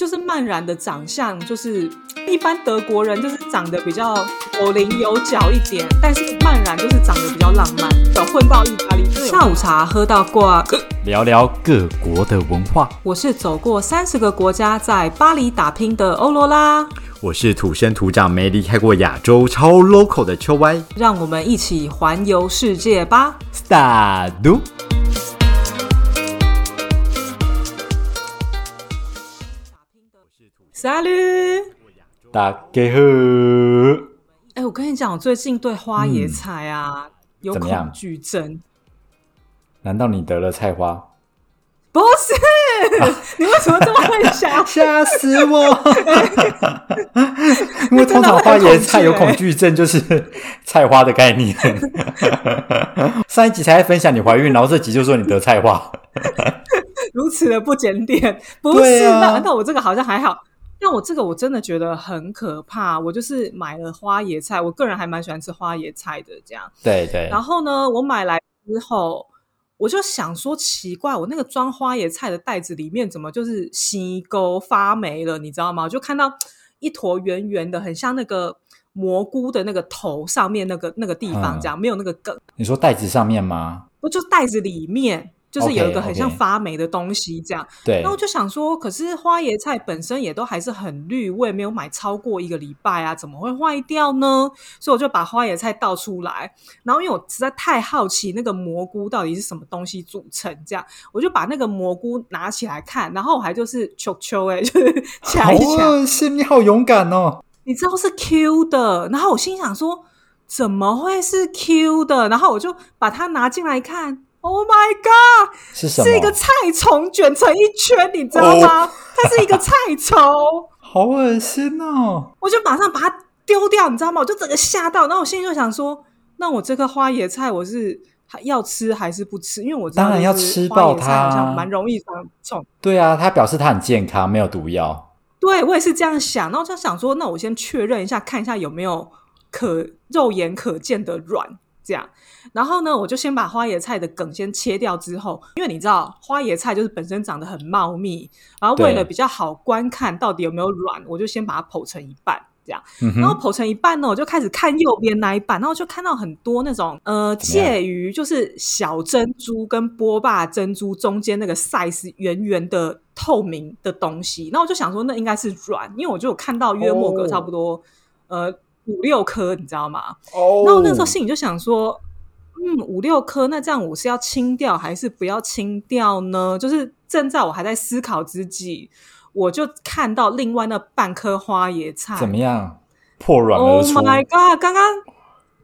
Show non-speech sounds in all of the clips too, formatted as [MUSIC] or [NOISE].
就是曼然的长相，就是一般德国人就是长得比较有棱有角一点，但是曼然就是长得比较浪漫，有混到意大利。下午茶喝到挂，聊聊各国的文化。我是走过三十个国家，在巴黎打拼的欧罗拉。我是土生土长没离开过亚洲超 local 的秋歪。让我们一起环游世界吧！Start。Salut，大家好。哎，我跟你讲，我最近对花野菜啊有恐惧症。难道你得了菜花？不是，[LAUGHS] 你为什么这么会想？[LAUGHS] 吓死我！[LAUGHS] 因为通常花野菜有恐惧症，就是菜花的概念。上一集才分享你怀孕，然后这集就说你得菜花，如此的不检点。不是，那那我这个好像还好。但我这个我真的觉得很可怕。我就是买了花椰菜，我个人还蛮喜欢吃花椰菜的。这样，对对。然后呢，我买来之后，我就想说奇怪，我那个装花椰菜的袋子里面怎么就是吸沟发霉了？你知道吗？我就看到一坨圆圆的，很像那个蘑菇的那个头上面那个那个地方，这样没有那个梗。你说袋子上面吗？不，就袋子里面。就是有一个很像发霉的东西，这样。对。那我就想说，可是花椰菜本身也都还是很绿，我也没有买超过一个礼拜啊，怎么会坏掉呢？所以我就把花椰菜倒出来，然后因为我实在太好奇那个蘑菇到底是什么东西组成，这样我就把那个蘑菇拿起来看，然后我还就是球球哎，就是 [LAUGHS] 抢一抢。是你好勇敢哦！你知道是 Q 的，然后我心想说，怎么会是 Q 的？然后我就把它拿进来看。Oh my god！是什么？是一个菜虫卷成一圈，你知道吗？它是一个菜虫，[LAUGHS] 好恶心哦！我就马上把它丢掉，你知道吗？我就整个吓到，然后我心里就想说：那我这颗花椰菜，我是要吃还是不吃？因为我当然要吃爆它，好像蛮容易长虫。对啊，它表示它很健康，没有毒药。对我也是这样想，然后就想说：那我先确认一下，看一下有没有可肉眼可见的卵。这样，然后呢，我就先把花椰菜的梗先切掉，之后，因为你知道花椰菜就是本身长得很茂密，然后为了比较好观看到底有没有卵，我就先把它剖成一半，这样，然后剖成一半呢，我就开始看右边那一半，然后就看到很多那种呃介于就是小珍珠跟波霸珍珠中间那个 size 圆圆的透明的东西，那我就想说那应该是卵，因为我就有看到约莫格差不多呃。五六颗，你知道吗？哦，然后那时候心里就想说，嗯，五六颗，那这样我是要清掉还是不要清掉呢？就是正在我还在思考之际，我就看到另外那半颗花椰菜怎么样破卵而出？Oh my god！刚刚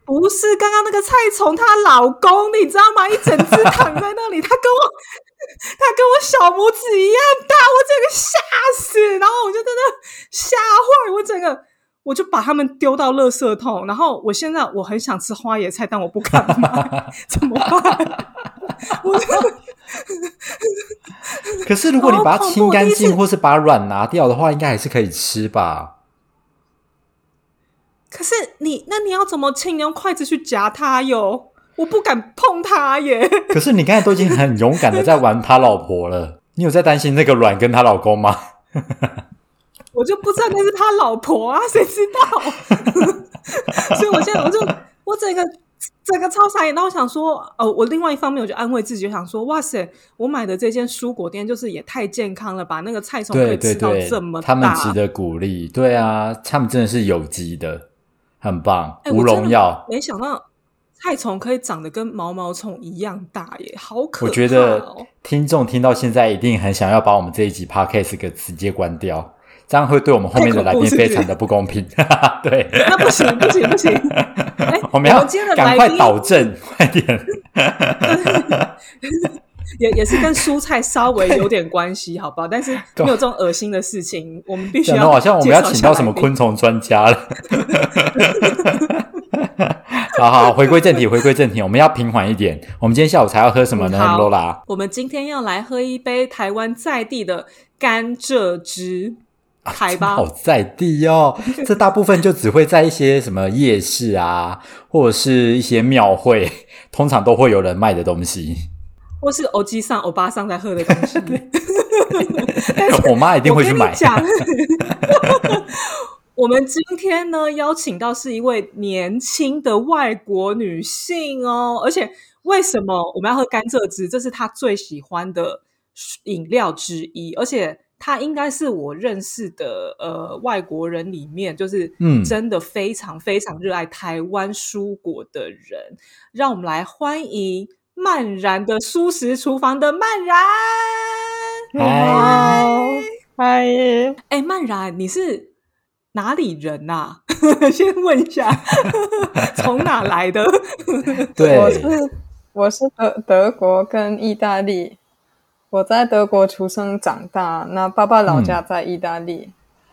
不是刚刚那个菜虫，她老公你知道吗？一整只躺在那里，他跟我 [LAUGHS] 他跟我小拇指一样大，我整个吓死，然后我就在那吓坏，我整个。我就把他们丢到垃圾桶，然后我现在我很想吃花椰菜，但我不敢买，[LAUGHS] 怎么办？我可是如果你把它清干净，或是把卵拿掉的话，应该还是可以吃吧？可是你那你要怎么清？你用筷子去夹它哟？我不敢碰它耶。可是你刚才都已经很勇敢的在玩他老婆了，你有在担心那个卵跟他老公吗？我就不知道那是他老婆啊，谁知道？[LAUGHS] 所以我现在我就我整个整个超傻眼。然后我想说，哦，我另外一方面我就安慰自己，想说，哇塞，我买的这间蔬果店就是也太健康了吧？那个菜虫可以吃到这么大，他们值得鼓励。对啊，他们真的是有机的，很棒，无农药。没想到菜虫可以长得跟毛毛虫一样大耶，好可怕！我觉得听众听到现在一定很想要把我们这一集 podcast 给直接关掉。这样会对我们后面的来宾非常的不公平。[LAUGHS] 对，那不行不行不行！[LAUGHS] 我们要赶快导正，快点。[LAUGHS] 也也是跟蔬菜稍微有点关系，好不好？但是没有这种恶心的事情，我们必须要。好像我们要请到什么昆虫专家了。好好，回归正题，回归正题，我们要平缓一点。我们今天下午才要喝什么呢？罗拉，我们今天要来喝一杯台湾在地的甘蔗汁。海吧，好在地哦。这大部分就只会在一些什么夜市啊，或者是一些庙会，通常都会有人卖的东西，或是欧基上、欧巴上在喝的东西。我妈一定会去买。[LAUGHS] 我们今天呢邀请到是一位年轻的外国女性哦，而且为什么我们要喝甘蔗汁？这是她最喜欢的饮料之一，而且。他应该是我认识的呃外国人里面，就是嗯，真的非常非常热爱台湾蔬果的人。让我们来欢迎曼然的素食厨房的曼然。[LAUGHS] 嗨嗨，哎，曼然，你是哪里人呐？[LAUGHS] 先问一下，[LAUGHS] 从哪来的？对，我是我是德德国跟意大利。我在德国出生长大，那爸爸老家在意大利。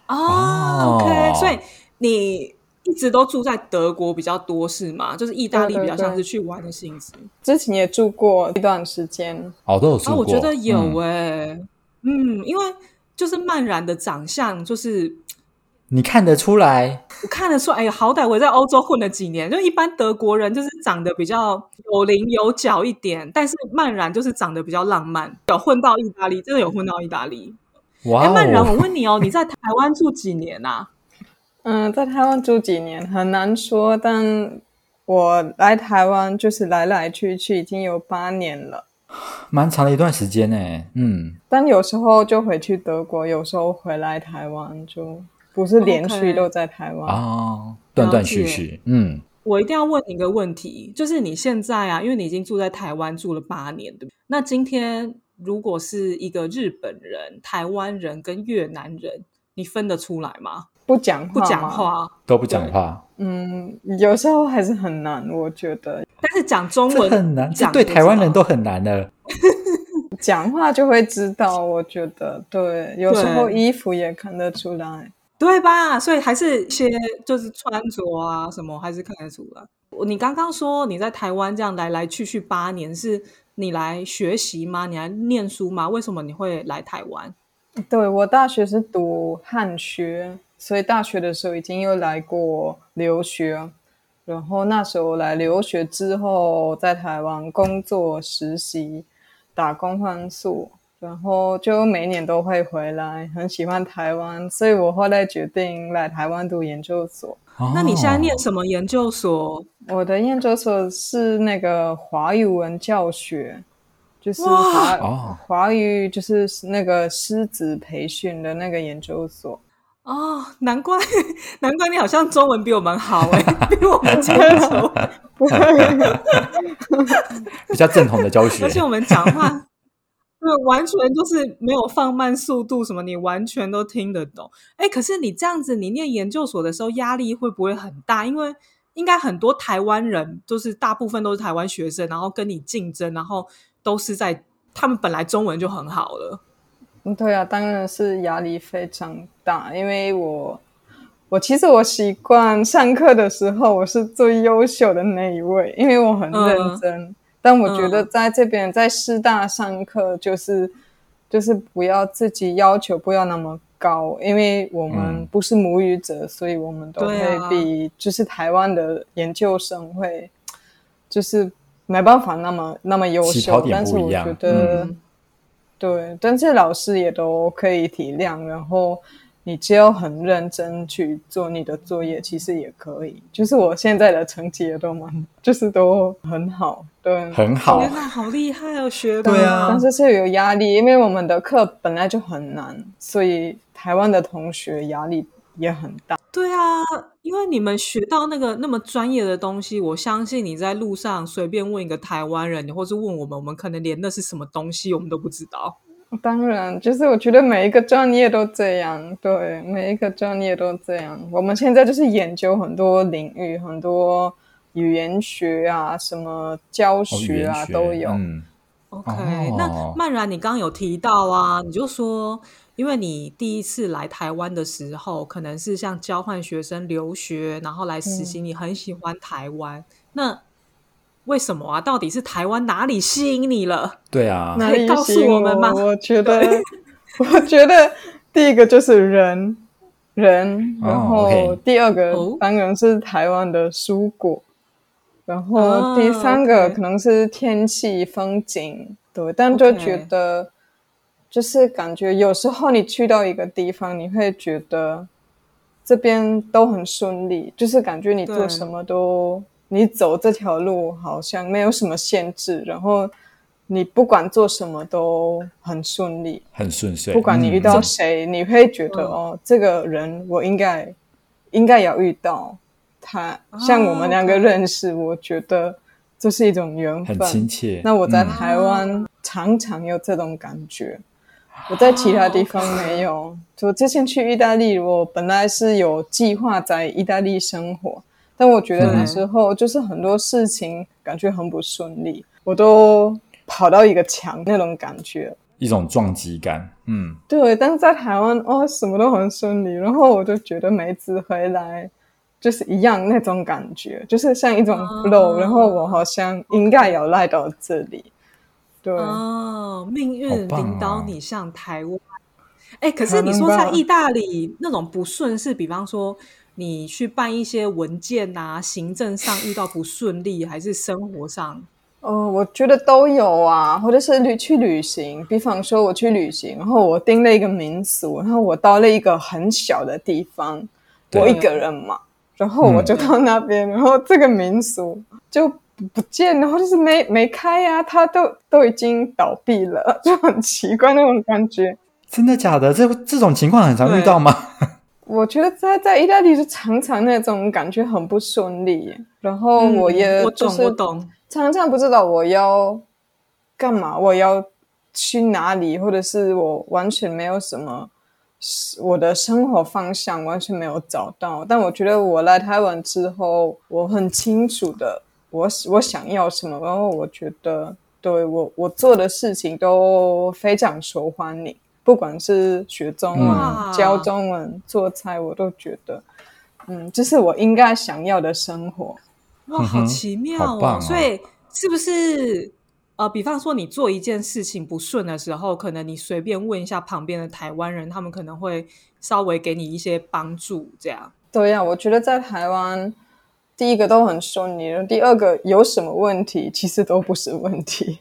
哦，OK，所以你一直都住在德国比较多是吗？就是意大利比较像是去玩的性质。之前也住过一段时间，哦，都有住过。我觉得有哎，嗯，因为就是曼然的长相就是。你看得出来？我看得出来。哎呀，好歹我在欧洲混了几年，就一般德国人就是长得比较有棱有角一点，但是曼然就是长得比较浪漫。有混到意大利，真的有混到意大利。哇！曼然，我问你哦，你在台湾住几年啊？[LAUGHS] 嗯，在台湾住几年很难说，但我来台湾就是来来去去已经有八年了，蛮长的一段时间呢。嗯，但有时候就回去德国，有时候回来台湾就。不是连续都在台湾啊，断断续续。嗯，我一定要问你一个问题，就是你现在啊，因为你已经住在台湾住了八年，对那今天如果是一个日本人、台湾人跟越南人，你分得出来吗？不讲不讲话都不讲话。嗯，有时候还是很难，我觉得。但是讲中文很难，这对台湾人都很难的。[LAUGHS] 讲话就会知道，我觉得对，有时候衣服也看得出来。对吧？所以还是些就是穿着啊什么，还是看得出来。你刚刚说你在台湾这样来来去去八年，是你来学习吗？你来念书吗？为什么你会来台湾？对我大学是读汉学，所以大学的时候已经有来过留学，然后那时候来留学之后，在台湾工作实习，打工换宿。然后就每年都会回来，很喜欢台湾，所以我后来决定来台湾读研究所。那你现在念什么研究所？我的研究所是那个华语文教学，就是华华语，就是那个师资培训的那个研究所。哦，难怪难怪你好像中文比我们好哎，[LAUGHS] 比我们清楚，[LAUGHS] 比较正统的教学，而且我们讲话。对，完全就是没有放慢速度，什么你完全都听得懂。哎，可是你这样子，你念研究所的时候压力会不会很大？因为应该很多台湾人，就是大部分都是台湾学生，然后跟你竞争，然后都是在他们本来中文就很好了。嗯，对啊，当然是压力非常大。因为我我其实我习惯上课的时候我是最优秀的那一位，因为我很认真。但我觉得在这边在师大上课，就是就是不要自己要求不要那么高，因为我们不是母语者，所以我们都会比就是台湾的研究生会就是没办法那么那么优秀。但是我觉得，对，但是老师也都可以体谅，然后。你只要很认真去做你的作业，其实也可以。就是我现在的成绩也都蛮，就是都很好，对，很好。天呐，好厉害哦，学对啊。但是是有压力，因为我们的课本来就很难，所以台湾的同学压力也很大。对啊，因为你们学到那个那么专业的东西，我相信你在路上随便问一个台湾人，你或是问我们，我们可能连那是什么东西我们都不知道。当然，就是我觉得每一个专业都这样，对，每一个专业都这样。我们现在就是研究很多领域，很多语言学啊，什么教学啊都有。OK，那曼然，你刚刚有提到啊，你就说，因为你第一次来台湾的时候，可能是像交换学生留学，然后来实习，你很喜欢台湾，那。为什么啊？到底是台湾哪里吸引你了？对啊，可以告诉我们吗？我觉得，[LAUGHS] 我觉得第一个就是人，人，然后第二个当然是台湾的蔬果，然后第三个可能是天气风景。对，但就觉得就是感觉有时候你去到一个地方，你会觉得这边都很顺利，就是感觉你做什么都，你走这条路好像没有什么限制，然后你不管做什么都很顺利。很顺遂。不管你遇嗯到谁，你会觉得、嗯哦，这个人我应该应该要遇到他。像我们两个认识，我觉得这是一种缘很分。亲切。那我在嗯台湾常常有这种感觉，我在其他地方没有。就之前去意大利，我本来是有计划在意大利生活，但我觉得那时候就是很多事情感觉很不顺利，我都跑到一个墙那种感觉。一种撞击感。嗯，对，但是在台湾哦，什么都很顺利，然后我就觉得每次回来就是一样那种感觉，就是像一种 flow，、哦然后我好像应该要来到这里。对，哦，命运领导哦你上台湾。哎、可是你说可能吧在意大利那种不顺是，比方说你去办一些文件啊，行政上遇到不顺利，还是生活上？哦，我觉得都有啊，或者是旅去旅行，比方说我去旅行，然后我订了一个民宿，然后我到了一个很小的地方，我一个人嘛，然后我就到那边，然后这个民宿就不不见了，或者是没没开呀、它都都已经倒闭了，[LAUGHS] 就很奇怪那种感觉。真的假的？这这种情况很常遇到吗？我觉得在在意大利就常常那种感觉很不顺利，然后我也嗯我懂，就是。常常不知道我要干嘛，我要去哪里，或者是我完全没有什么我的生活方向完全没有找到。但我觉得我来台湾之后，我很清楚的我我想要什么，然后我觉得对我我做的事情都非常受欢迎，不管是学中文、哇教中文、做菜，我都觉得。嗯，这是我应该想要的生活。哇，好奇妙哦！好棒哦所以是不是呃，比方说你做一件事情不顺的时候，可能你随便问一下旁边的台湾人，他们可能会稍微给你一些帮助，这样。对呀、我觉得在台湾，第一个都很顺利，第二个有什么问题其实都不是问题，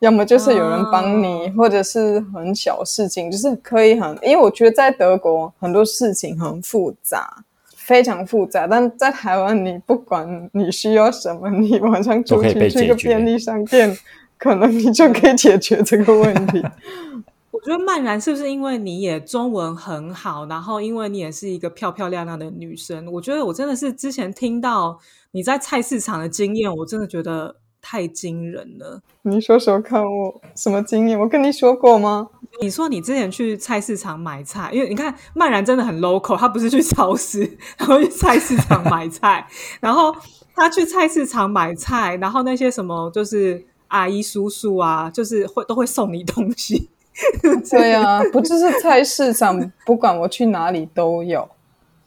要么就是有人帮你，哦或者是很小事情，就是可以很，因为我觉得在德国很多事情很复杂。非常复杂，但在台湾，你不管你需要什么，你晚上出去去个便利商店，[LAUGHS] 可能你就可以解决这个问题。[LAUGHS] 我觉得曼然是不是因为你也中文很好，然后因为你也是一个漂漂亮亮的女生，我觉得我真的是之前听到你在菜市场的经验，我真的觉得太惊人了。你说说看我什么经验？我跟你说过吗？你说你之前去菜市场买菜，因为你看曼然真的很 local，他不是去超市，[LAUGHS] 然后去菜市场买菜，[LAUGHS] 然后他去菜市场买菜，然后那些什么就是阿姨叔叔啊，就是会都会送你东西。[LAUGHS] 对啊，不就是菜市场，不管我去哪里都有，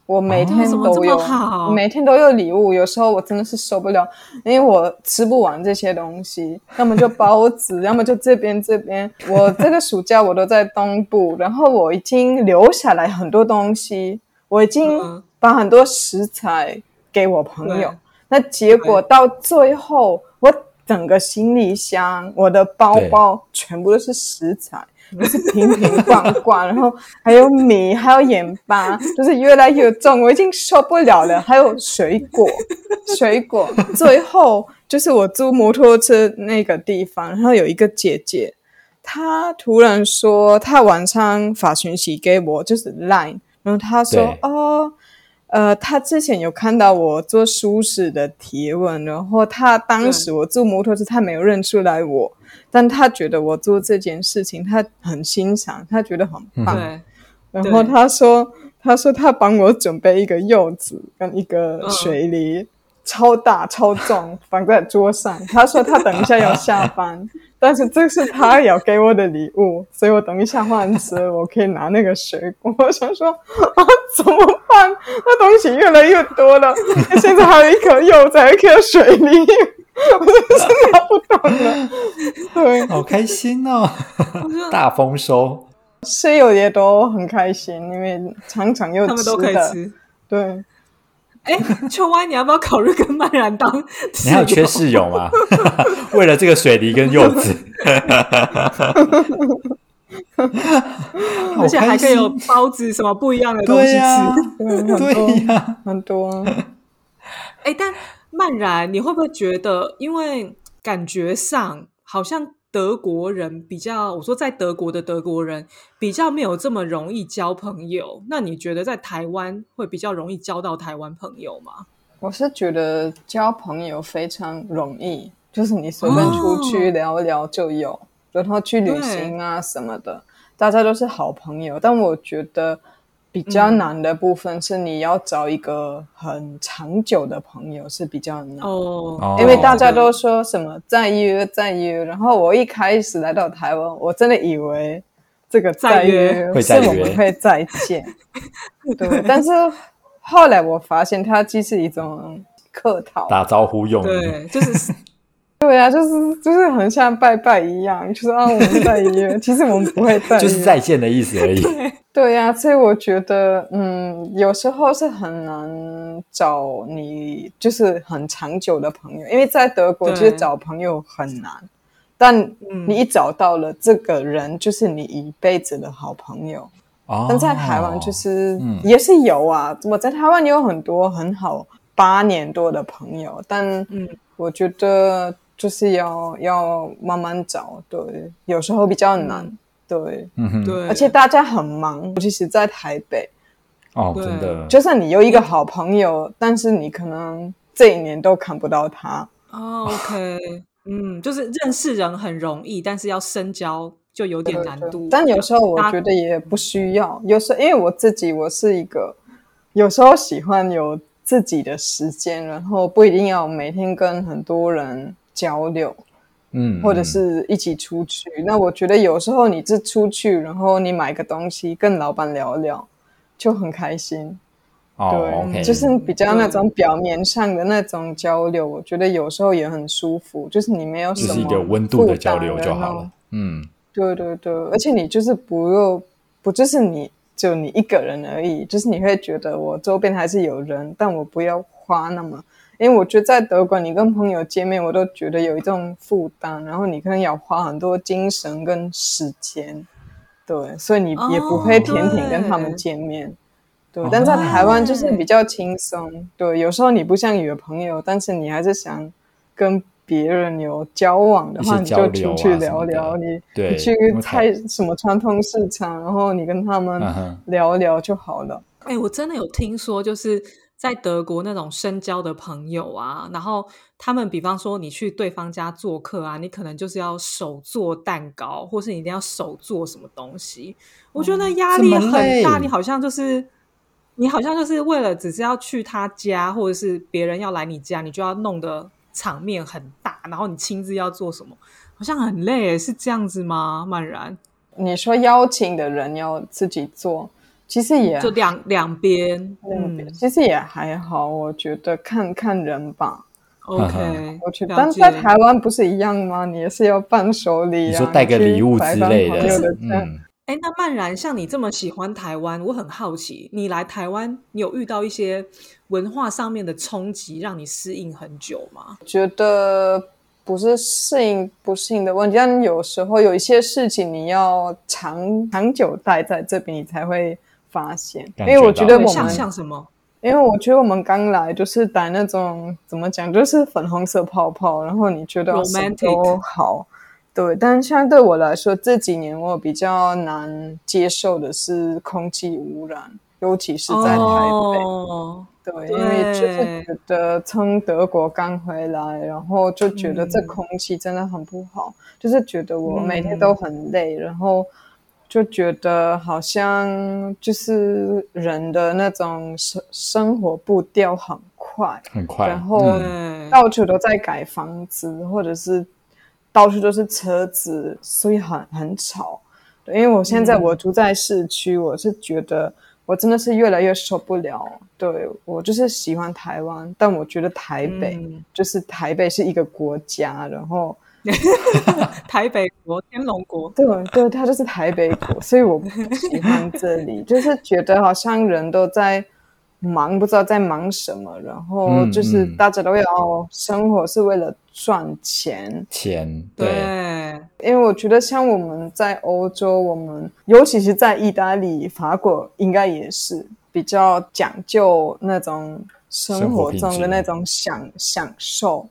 我每天哦么么都有，好每天都有礼物。有时候我真的是受不了，因为我吃不完这些东西，要么就包子，[LAUGHS] 要么就这边这边。我这个暑假我都在东部，然后我已经留下来很多东西，我已嗯经把很多食材给我朋友对。那结果到最后，我整个行李箱、我的包包全部都是食材。就是瓶瓶罐罐，然后还有米，还有盐巴，就是越来越重，我已经受不了了。还有水果，水果，最后就是我租摩托车那个地方，然后有一个姐姐，她突然说她晚上发讯息给我，就是 Line，然后她说哦。呃，他之前有看到我做舒适的提问，然后他当时我坐摩托车，他没有认出来我，但他觉得我做这件事情，他很欣赏，他觉得很棒。对，然后他说，他说他帮我准备一个柚子跟一个水梨，超大超重，[LAUGHS] 放在桌上。他说他等一下要下班，[LAUGHS] 但是这是他要给我的礼物，所以我等一下换车，我可以拿那个水果。[LAUGHS] 我想说啊，怎么办？那东西越来越多了，现在还有一颗柚子，还有一颗水梨，我真的是拿不动了。对，好开心哦，大丰收。室友也都很开心，因为常常有他们都可以的。吃。对，哎，秋歪，你要不要考虑跟曼然当室你还有缺？室友吗？[LAUGHS] 为了这个水梨跟柚子，[LAUGHS] 而且还可以有包子，什么不一样的东西吃。对呀，很多。哎，但曼然，你会不会觉得，因为感觉上好像德国人比较，我说在德国的德国人比较没有这么容易交朋友。那你觉得在台湾会比较容易交到台湾朋友吗？我是觉得交朋友非常容易，就是你随便出去聊聊就有，然后去旅行啊什么的，大家都是好朋友。但我觉得比较难的部分是你要找一个很长久的朋友是比较难哦，因为大家都说什么再约再约，然后我一开始来到台湾，我真的以为这个再约是我们会再见，对，但是。后来我发现，它既是一种客套，打招呼用的，对，就是，对啊，就是就是很像拜拜一样，就是啊，我们再约，其实我们不会再，[LAUGHS] 就是再见的意思而已。对呀，所以我觉得，嗯，有时候是很难找你，就是很长久的朋友，因为在德国其实找朋友很难，但你一找到了这个人，就是你一辈子的好朋友。但在台湾就是也是有啊，我在台湾有很多很好八年多的朋友，但嗯，我觉得就是要要慢慢找，对，有时候比较难，对，嗯哼，对，而且大家很忙，尤其是在台北，哦，真的，就算你有一个好朋友，但是你可能这一年都看不到他。哦，OK，嗯，就是认识人很容易，但是要深交。就有点难度，但有时候我觉得也不需要。有时候因为我自己，我是一个有时候喜欢有自己的时间，然后不一定要每天跟很多人交流，嗯，或者是一起出去。那我觉得有时候你是出去，然后你买个东西跟老板聊聊，就很开心。对，就是比较那种表面上的那种交流，我觉得有时候也很舒服。就是你没有什么温度的交流就好了，嗯。对对对，而且你就是不用不就是你就你一个人而已，就是你会觉得我周边还是有人，但我不要花那么，因为我觉得在德国你跟朋友见面，我都觉得有一种负担，然后你可能要花很多精神跟时间，对，所以你也不会天天跟他们见面，对，但在台湾就是比较轻松，对，有时候你不像有朋友，但是你还是想跟。别人有交往的话，你就出去聊聊。你你去菜什么传统市场，然后你跟他们聊聊就好了。哎，我真的有听说，就是在德国那种深交的朋友啊，然后他们比方说你去对方家做客啊，你可能就是要手做蛋糕，或是你一定要手做什么东西。我觉得那压力很大，你好像就是你好像就是为了只是要去他家，或者是别人要来你家，你就要弄得。场面很大，然后你亲自要做什么，好像很累，是这样子吗？曼然，你说邀请的人要自己做，其实也就两两边，嗯，其实也还好，我觉得看看人吧。OK，我觉得，但在台湾不是一样吗？你也是要伴手礼，你说带个礼物之类的，嗯。哎，那曼然，像你这么喜欢台湾，我很好奇，你来台湾，你有遇到一些文化上面的冲击，让你适应很久吗？觉得不是适应不适应的问题，但有时候有一些事情你要长长久待在这边，你才会发现。因为我觉得我们像什么？因为我觉得我们刚来就是打那种怎么讲，就是粉红色泡泡，然后你觉得什么都好。对，但相对我来说，这几年我比较难接受的是空气污染，尤其是在台北。对，因为就是觉得从德国刚回来，然后就觉得这空气真的很不好，就是觉得我每天都很累，然后就觉得好像就是人的那种生生活步调很快，很快，然后到处都在改房子，或者是。到处都是车子，所以很很吵。对，因为我现在我住在市区，我是觉得我真的是越来越受不了。对我就是喜欢台湾，但我觉得台北就是台北是一个国家，然后 [LAUGHS] 台北国天龙国，对对，它就是台北国，所以我不喜欢这里，[LAUGHS] 就是觉得好像人都在。忙不知道在忙什么，然后就是大家都要生活是为了赚钱，钱对，因为我觉得像我们在欧洲，我们尤其是在意大利、法国，应该也是比较讲究那种生活中的那种享享受。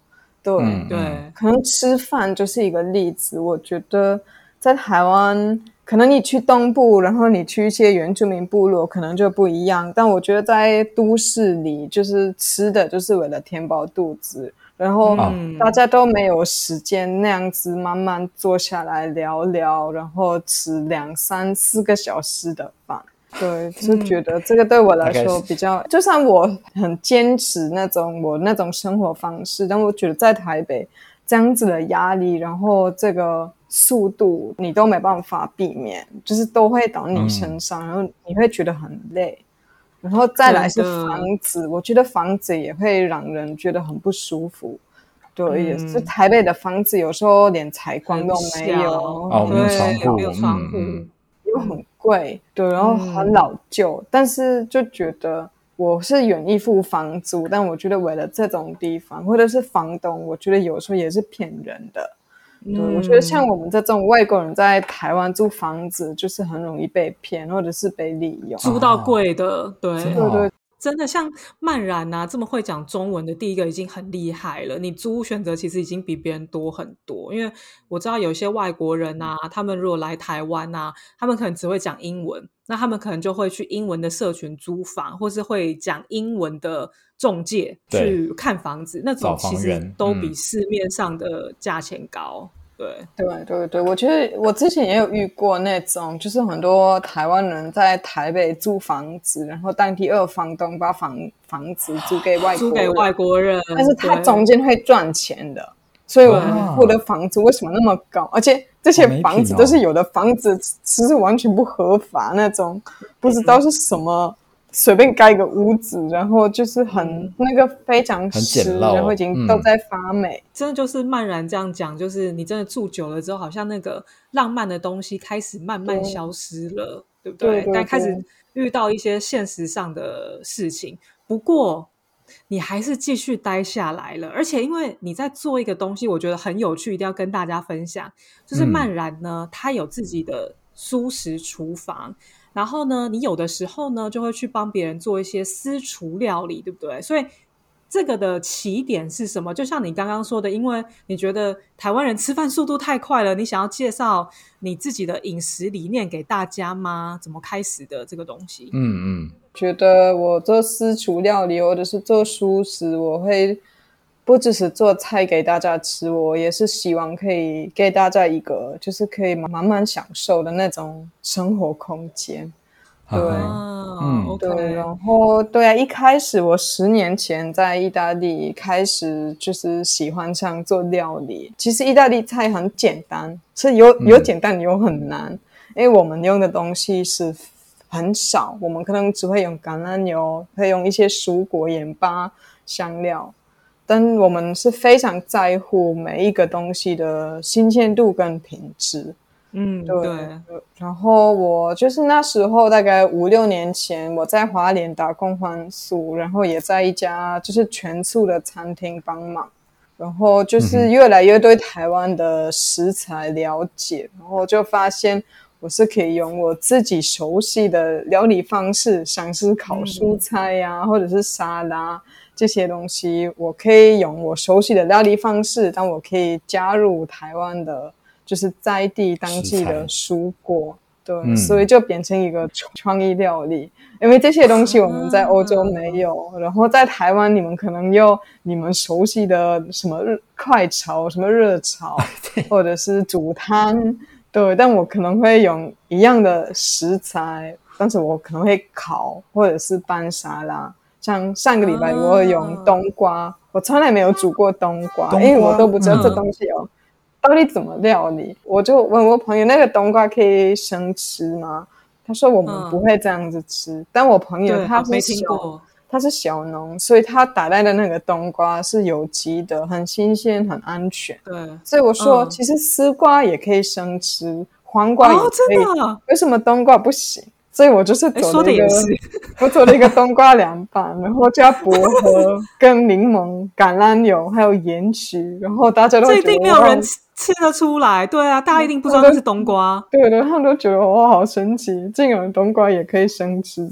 对对，可能吃饭就是一个例子。我觉得在台湾。可能你去东部，然后你去一些原住民部落，可能就不一样。但我觉得在都市里，就是吃的就是为了填饱肚子，然后大家都没有时间那样子慢慢坐下来聊聊，然后吃两三四个小时的饭。对，[LAUGHS] 就觉得这个对我来说比较，就算我很坚持那种我那种生活方式，但我觉得在台北这样子的压力，然后这个。速度你都没办法避免，就是都会到你身上，然后你会觉得很累，然后再来是房子，我觉得房子也会让人觉得很不舒服。对，也是台北的房子有时候连采光都没有，哦，没有窗户，没有窗户，又很贵，对，然后很老旧，但是就觉得我是愿意付房租，但我觉得为了这种地方或者是房东，我觉得有时候也是骗人的。对，我觉得像我们这种外国人在台湾租房子，就是很容易被骗，或者是被利用，租到贵的。对。对对，真的像曼然呐这么会讲中文的，第一个已经很厉害了。你租屋选择其实已经比别人多很多，因为我知道有些外国人呐，他们如果来台湾呐，他们可能只会讲英文，那他们可能就会去英文的社群租房，或是会讲英文的中介去看房子，那种其实都比市面上的价钱高。对对对对，我觉得我之前也有遇过那种，就是很多台湾人在台北租房子，然后当第二房东把房房子租给外租给外国人，但是他中间会赚钱的，所以我们付的房租为什么那么高？而且这些房子都是有的房子其实完全不合法那种，不知道是什么。随便盖一个屋子，然后就是很那个非常湿，然后已经都在发霉。真的就是曼然这样讲，就是你真的住久了之后，好像那个浪漫的东西开始慢慢消失了，对不对？但开始遇到一些现实上的事情。不过你还是继续待下来了，而且因为你在做一个东西，我觉得很有趣，一定要跟大家分享。就是曼然呢，他有自己的素食厨房。然后呢，你有的时候呢，就会去帮别人做一些私厨料理，对不对？所以这个的起点是什么？就像你刚刚说的，因为你觉得台湾人吃饭速度太快了，你想要介绍你自己的饮食理念给大家吗？怎么开始的这个东西？嗯嗯，觉得我做私厨料理或者是做熟食，我会。不只是做菜给大家吃，我也是希望可以给大家一个，就是可以慢慢享受的那种生活空间。对，嗯，对，然后对啊，一开始我十年前在意大利开始就是喜欢上做料理。其实意大利菜很简单，是有有简单有很难，因为我们用的东西是很少，我们可能只会用橄榄油，会用一些蔬果、盐巴、香料。但我们是非常在乎每一个东西的新鲜度跟品质，嗯，对。然后我就是那时候大概五六年前，我在华联打工换宿，然后也在一家就是全素的餐厅帮忙，然后就是越来越对台湾的食材了解，然后就发现我是可以用我自己熟悉的料理方式，像是烤蔬菜呀，或者是沙拉。这些东西我可以用我熟悉的料理方式，但我可以加入台湾的，就是在地当季的蔬果，对，所以就变成一个创意料理。因为这些东西我们在欧洲没有，然后在台湾你们可能有你们熟悉的什么快炒、什么热炒，[LAUGHS] 或者是煮汤，对，但我可能会用一样的食材，但是我可能会烤或者是拌沙拉。像上个礼拜我用冬瓜，我从来没有煮过冬瓜，因为我都不知道这东西哦到底怎么料理。我就问我朋友，那个冬瓜可以生吃吗？他说我们不会这样子吃。但我朋友他没听过，他是小农，所以他打来的那个冬瓜是有机的，很新鲜，很安全。对，所以我说其实丝瓜也可以生吃，黄瓜也可以，为什么冬瓜不行？所以我就是哎说 [LAUGHS] 走了一个，我做了一个冬瓜凉拌，然后加薄荷、跟柠檬、橄榄油，还有盐曲，然后大家都这一定没有人吃吃得出来。对啊，大家一定不知道那是冬瓜。对的，他们都觉得哇，好神奇，竟然冬瓜也可以生吃。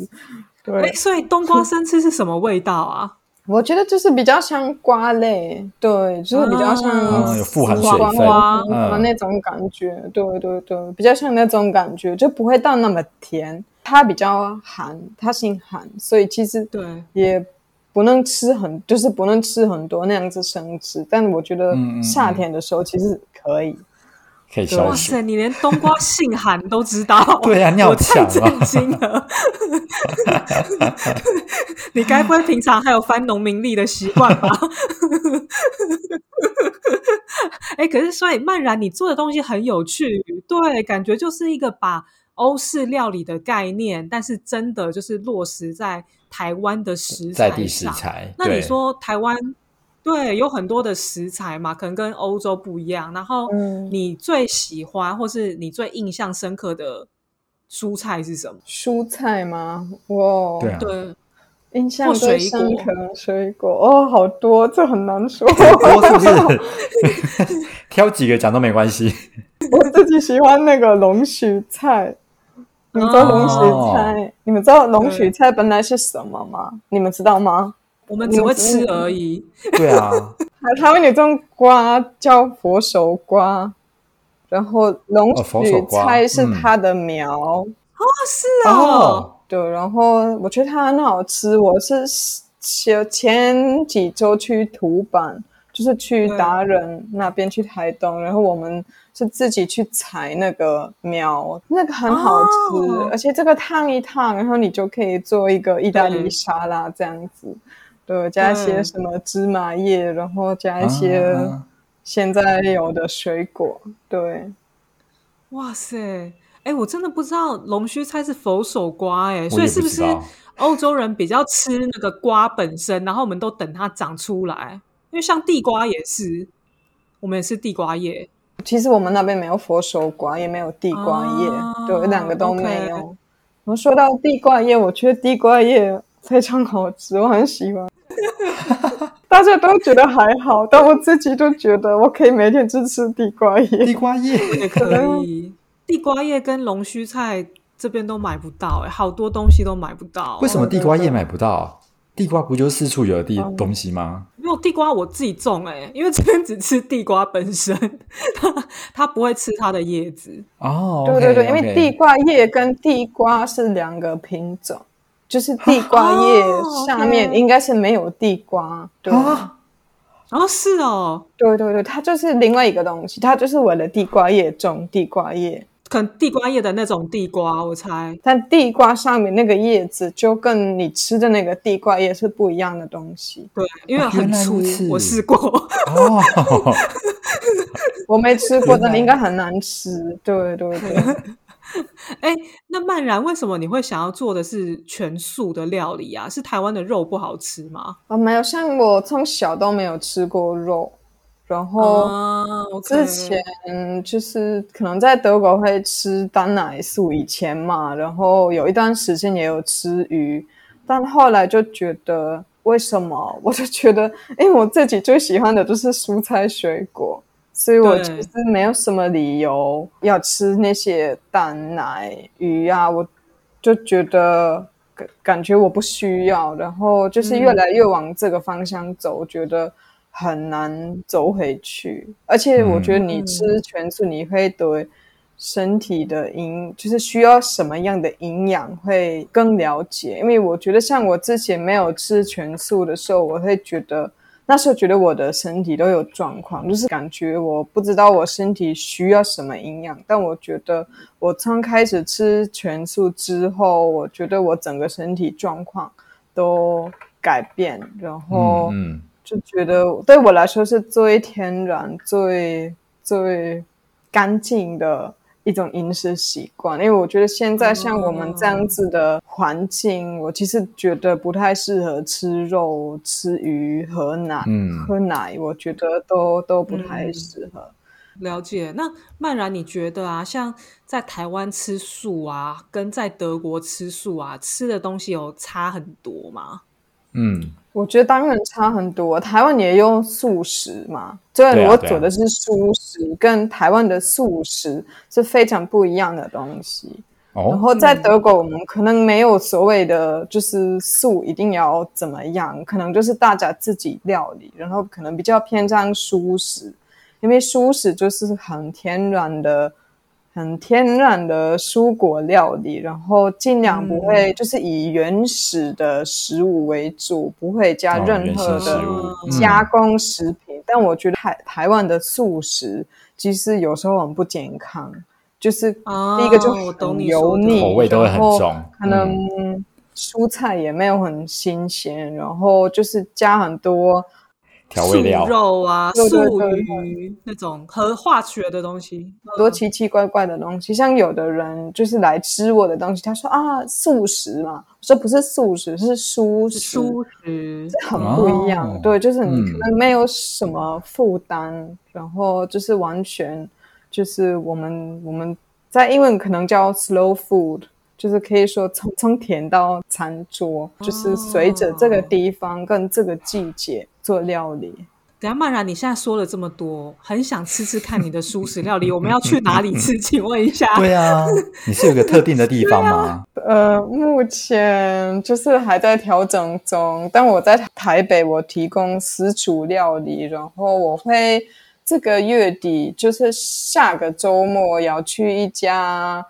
哎，对，所以冬瓜生吃是什么味道啊？我觉得就是比较像瓜类，对，就是比较像嗯有富含水分瓜嗯那种感觉，对对对，比较像那种感觉，就不会到那么甜。它比较寒，它性寒，所以其实对，也不能吃很，就是不能吃很多那样子生吃。但我觉得夏天的时候其实可以。可以消暑。哇塞，你连冬瓜性寒都知道？[LAUGHS] 对啊你好我太震惊了。你该不会平常还有翻农民历的习惯吧？[LAUGHS] 哎、可是所以曼然，你做的东西很有趣，对，感觉就是一个把欧式料理的概念，但是真的就是落实在台湾的食材在地食上。材，那你对说台湾对有很多的食材嘛，可能跟欧洲不一样。然后嗯你最喜欢或是你最印象深刻的蔬菜是什么？蔬菜吗？哇对啊，对，印象或最深刻水果哦，好多，这很难说。[LAUGHS] 多是不是？[LAUGHS] [LAUGHS] 挑几个讲都没关系。我自己喜欢那个龙须菜，你们知道龙须菜？你们知道龙须菜本来是什么吗？你们知道吗？我们只会吃而已。对啊，台台湾有这种瓜叫佛手瓜，然后龙哦佛手须菜是嗯它的苗。哦是哦，哦，对，然后我觉得它很好吃。我是前前几周去土板，就是去对达人那边去台东，然后我们是自己去采那个苗，那个很好吃，哦而且这个烫一烫，然后你就可以做一个意大利沙拉这样子。对，加一些什么芝麻叶，然后加一些啊现在有的水果。对，哇塞！哎，我真的不知道龙须菜是佛手瓜哎，所以是不是欧洲人比较吃那个瓜本身，然后我们都等它长出来？因为像地瓜也是，我们也是地瓜叶。其实我们那边没有佛手瓜，也没有地瓜叶，哦对，两个都没有。然后说到地瓜叶，我觉得地瓜叶非常好吃，我很喜欢。大家都觉得还好，但我自己就觉得我可以每天只吃地瓜叶地。瓜叶，也可以。地瓜叶跟龙须菜这边都买不到、哎，好多东西都买不到。为什么地瓜叶买不到？地瓜不就四处有的地嗯东西吗？[LAUGHS] 没有地瓜我自己种、哎，因为这边只吃地瓜本身，它它不会吃它的叶子。哦，对对对，因为地瓜叶跟地瓜是两个品种，就是地瓜叶哦下面应该是没有地瓜。对。啊，然后是哦，对对对，它就是另外一个东西，它就是为了地瓜叶种地瓜叶，可能地瓜叶的那种地瓜，我猜。但地瓜上面那个叶子就跟你吃的那个地瓜叶是不一样的东西。对，因为很粗如此，我试过。哦，[LAUGHS] 我没吃过，[LAUGHS] 但应该很难吃。对对对，[LAUGHS] 哎，那曼然为什么你会想要做的是全素的料理啊？是台湾的肉不好吃吗？啊，没有，像我从小都没有吃过肉，然后啊之前就是可能在德国会吃蛋奶素，以前嘛，然后有一段时间也有吃鱼，但后来就觉得为什么？[LAUGHS] 我就觉得，因为我自己最喜欢的就是蔬菜水果，所以我其实没有什么理由要吃那些蛋奶鱼啊，我就觉得感感觉我不需要，然后就是越来越往这个方向走，我觉得很难走回去。而且我觉得你吃全素，你会对身体的营，就是需要什么样的营养会更了解。因为我觉得像我之前没有吃全素的时候，我会觉得。那时候觉得我的身体都有状况，就是感觉我不知道我身体需要什么营养。但我觉得我从开始吃全素之后，我觉得我整个身体状况都改变，然后嗯就觉得对我来说是最天然、最最干净的一种饮食习惯。因为我觉得现在像我们这样子的环境，我其实觉得不太适合吃肉、吃鱼、喝奶、嗯喝奶，我觉得都都不太嗯适合。了解。那曼然，你觉得啊，像在台湾吃素啊，跟在德国吃素啊，吃的东西有差很多吗？嗯，我觉得当然差很多。台湾也用素食嘛，虽然我做的是素食，跟台湾的素食是非常不一样的东西。然后在德国，我们可能没有所谓的就是素一定要怎么样，可能就是大家自己料理，然后可能比较偏向素食，因为素食就是很天然的、很天然的蔬果料理，然后尽量不会就是以原始的食物为主，不会加任何的加工食品。但我觉得台台湾的素食其实有时候很不健康。就是第一个就很油腻，口味都会很重，可能蔬菜也没有很新鲜，然后就是加很多调味料、肉啊、素鱼那种和化学的东西，很多奇奇怪怪的东西。像有的人就是来吃我的东西，他说啊素食嘛，我说不是素食，是蔬食，蔬食很不一样。对，就是你可能没有什么负担，然后就是完全。就是我们我们在英文可能叫 slow food，就是可以说从从田到餐桌，就是随着这个地方跟这个季节做料理。等下曼然，你现在说了这么多，很想吃吃看你的素食料理，我们要去哪里吃？请问一下。[LAUGHS] 对啊，你是有个特定的地方吗？[LAUGHS] 呃，目前就是还在调整中，但我在台北，我提供私厨料理，然后我会。这个月底就是下个周末要去一家，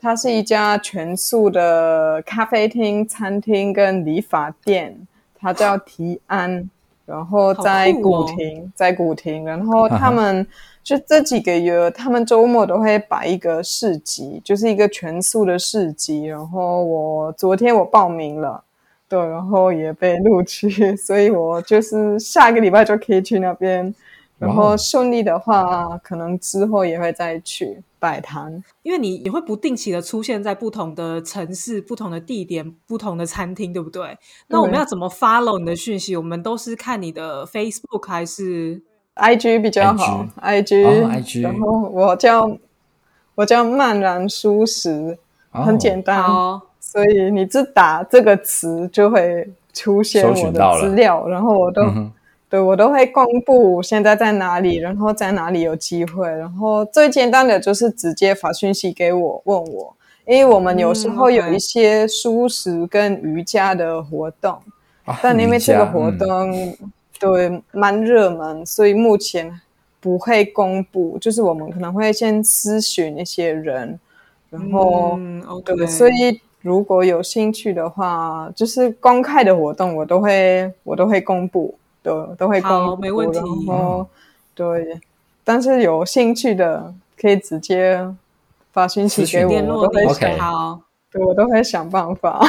它是一家全素的咖啡厅、餐厅跟理发店，它叫提安，然后在古亭，在古亭，然后他们就这几个月，他们周末都会摆一个市集，就是一个全素的市集，然后我昨天我报名了，对，然后也被录取，所以我就是下个礼拜就可以去那边。然后顺利的话，可能之后也会再去摆摊，因为你也会不定期的出现在不同的城市、不同的地点、不同的餐厅，对不对？那我们要怎么 follow 你的讯息？我们都是看你的 Facebook 还是 IG 比较好？IG，IG，然后我叫我叫曼然舒适，很简单，所以你只打这个词就会出现我的资料，然后我都。对，我都会公布现在在哪里，然后在哪里有机会。然后最简单的就是直接发讯息给我问我，因为我们有时候有一些舒适跟瑜伽的活动，但因为这个活动对蛮热门，所以目前不会公布。就是我们可能会先咨询一些人，然后对，所以如果有兴趣的话，就是公开的活动我都会我都会公布。都都会公布，然后对，但是有兴趣的可以直接发信息给我，我都会想，对我都会想办法。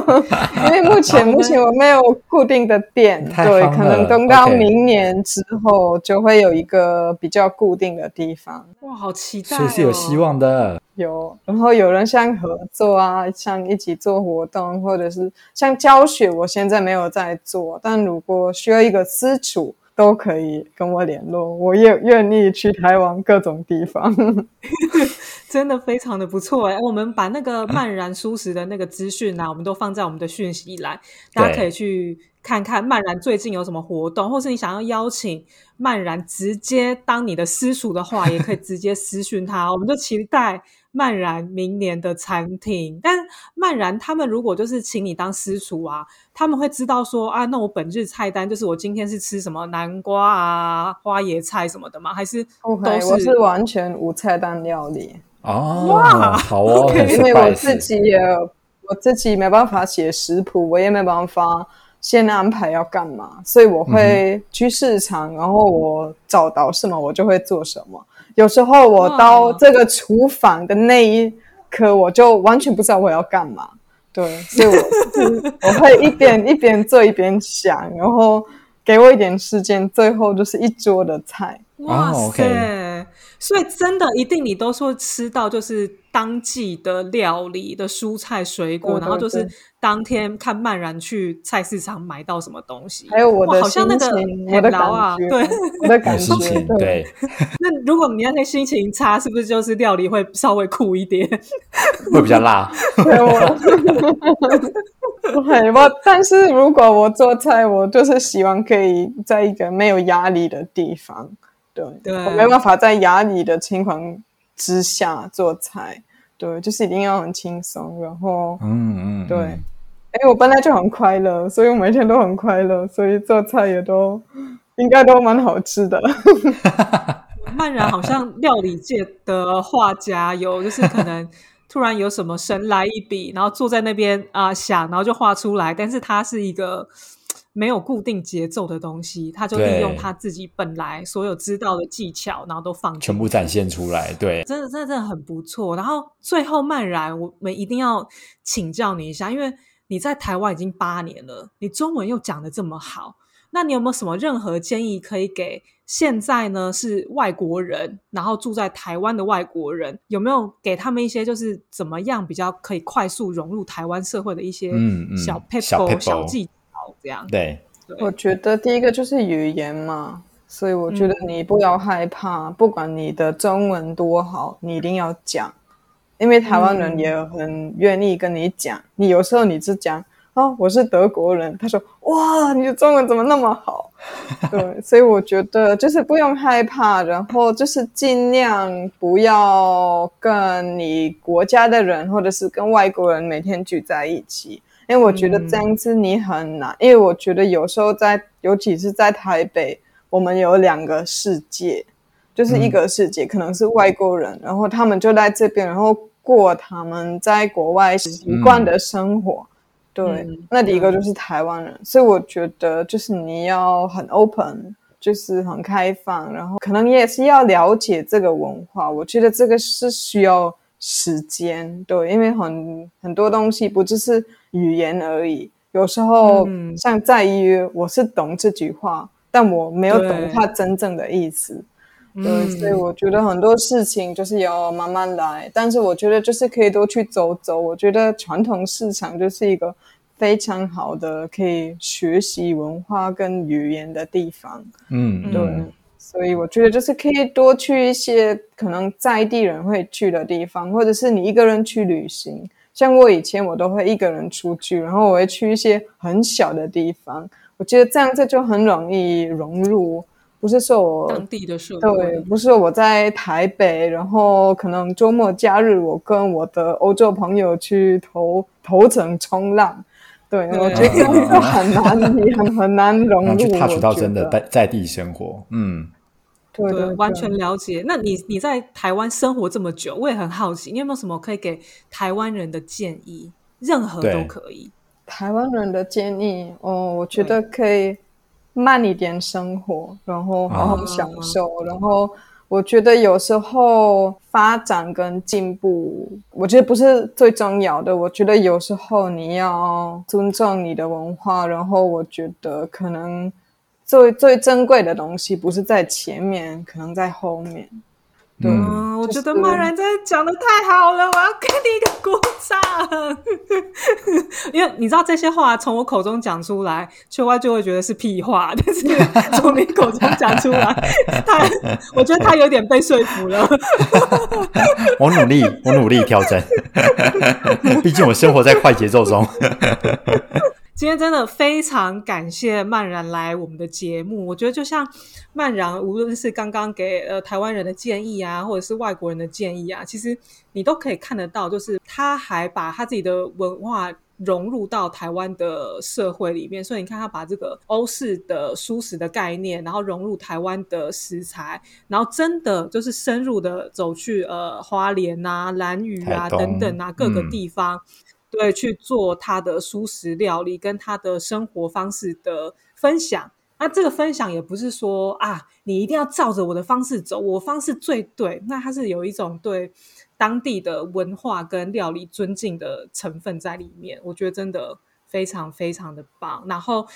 [LAUGHS] 因为目前目前我没有固定的店，对，可能等到明年之后就会有一个比较固定的地方。哇，好期待，所以是有希望的。有，然后有人像合作啊，像一起做活动，或者是像教学，我现在没有在做。但如果需要一个私厨，都可以跟我联络，我也愿意去台湾各种地方。[LAUGHS] 真的非常的不错哎！我们把那个漫然舒适的那个资讯啊，我们都放在我们的讯息栏，大家可以去看看漫然最近有什么活动，或是你想要邀请漫然直接当你的私厨的话，也可以直接私讯他。我们就期待。曼然明年的餐厅，但曼然他们如果就是请你当私厨啊，他们会知道说啊，那我本日菜单就是我今天是吃什么南瓜啊、花椰菜什么的吗？还是都是我是完全无菜单料理哦？哇，好哦，因为我自己也我自己没办法写食谱，我也没办法先安排要干嘛，所以我会去市场，然后我找到什么我就会做什么。有时候我到这个厨房的那一刻，我就完全不知道我要干嘛。对，所以我 [LAUGHS] 我会一边一边做一边想，然后给我一点时间，最后就是一桌的菜。哇塞！对，所以真的一定你都说吃到就是当季的料理的蔬菜水果，对对然后就是当天看曼然去菜市场买到什么东西。还有我的哇好像那个心情，我的感觉，对我的感心觉，情对，[LAUGHS] 那如果你那天心情差，是不是就是料理会稍微苦一点？[LAUGHS] 会比较辣。对我，[LAUGHS] 对我，但是如果我做菜，我就是希望可以在一个没有压力的地方，对，对我没办法在压力的情况之下做菜，对，就是一定要很轻松，然后，嗯嗯，对，嗯哎，我本来就很快乐，所以我每天都很快乐，所以做菜也都应该都蛮好吃的。[LAUGHS] 曼然好像料理界的画家，有就是可能突然有什么神来一笔，然后坐在那边啊、想，然后就画出来。但是他是一个没有固定节奏的东西，他就利用他自己本来所有知道的技巧，然后都放全部展现出来。对，真的，真的，真的很不错。然后最后曼然，我们一定要请教你一下，因为你在台湾已经八年了，你中文又讲的这么好，那你有没有什么任何建议可以给现在呢是外国人，然后住在台湾的外国人，有没有给他们一些就是怎么样比较可以快速融入台湾社会的一些小 p e 小 p 小技巧？这样对，我觉得第一个就是语言嘛，所以我觉得你不要害怕，不管你的中文多好，你一定要讲，因为台湾人也很愿意跟你讲。你有时候你只讲哦，我是德国人，他说哇，你的中文怎么那么好？对，所以我觉得就是不用害怕，然后就是尽量不要跟你国家的人或者是跟外国人每天聚在一起。因为我觉得这样子你很难，因为我觉得有时候在，尤其是在台北，我们有两个世界，就是一个世界、可能是外国人，然后他们就在这边，然后过他们在国外习惯的生活。对，嗯那第一个就是台湾人，所以我觉得就是你要很 open，就是很开放，然后可能也是要了解这个文化。我觉得这个是需要时间，对，因为很很多东西不只是语言而已，有时候嗯像在于我是懂这句话，但我没有懂对它真正的意思。对，嗯所以我觉得很多事情就是要慢慢来，但是我觉得就是可以多去走走。我觉得传统市场就是一个非常好的可以学习文化跟语言的地方。嗯，对，嗯所以我觉得就是可以多去一些可能在地人会去的地方，或者是你一个人去旅行。像我以前我都会一个人出去，然后我会去一些很小的地方。我觉得这样这就很容易融入，不是说我当地的社对，不是我在台北，然后可能周末假日我跟我的欧洲朋友去头头城冲浪，对对我觉得这样就很难，你 [LAUGHS] 很很难融入。去 touch 到我觉得真的在在地生活，嗯，对对，完全了解。那你你在台湾生活这么久，我也很好奇，你有没有什么可以给台湾人的建议？任何都可以。台湾人的建议哦，我觉得可以慢一点生活，然后好好享受。然后我觉得有时候发展跟进步，我觉得不是最重要的。我觉得有时候你要尊重你的文化，然后我觉得可能最最珍贵的东西不是在前面，可能在后面。对我觉得就是曼然真的讲的太好了，我要给你一个鼓掌。[LAUGHS] 因为你知道这些话从我口中讲出来，秋歪就会觉得是屁话，但是 [LAUGHS] 从你口中讲出来，他我觉得他有点被说服了。我努力，我努力调整，[LAUGHS] 毕竟我生活在快节奏中。今天真的非常感谢曼然来我们的节目。我觉得就像曼然，无论是刚刚给呃台湾人的建议啊，或者是外国人的建议啊，其实你都可以看得到，就是他还把他自己的文化融入到台湾的社会里面。所以你看，他把这个欧式的舒适的概念，然后融入台湾的食材，然后真的就是深入的走去呃花莲啊、兰屿啊等等啊各个嗯地方。对，去做他的素食料理跟他的生活方式的分享。那这个分享也不是说啊，你一定要照着我的方式走，我方式最对。那它是有一种对当地的文化跟料理尊敬的成分在里面。我觉得真的非常非常的棒。然后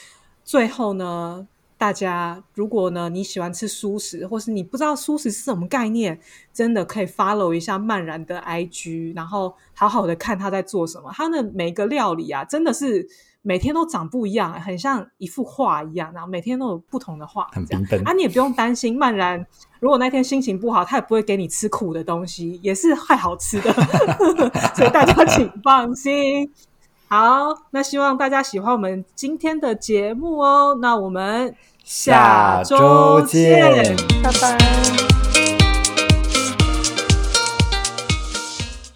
最后呢，大家如果呢你喜欢吃素食，或是你不知道素食是什么概念，真的可以 follow 一下曼然的 IG，然后好好的看他在做什么。他的每个料理啊，真的是每天都长不一样，很像一幅画一样，然后每天都有不同的画，很啊，你也不用担心曼然。如果那天心情不好，他也不会给你吃苦的东西，也是太好吃的，[LAUGHS] 所以大家请放心。好，那希望大家喜欢我们今天的节目哦。那我们下周周见拜拜。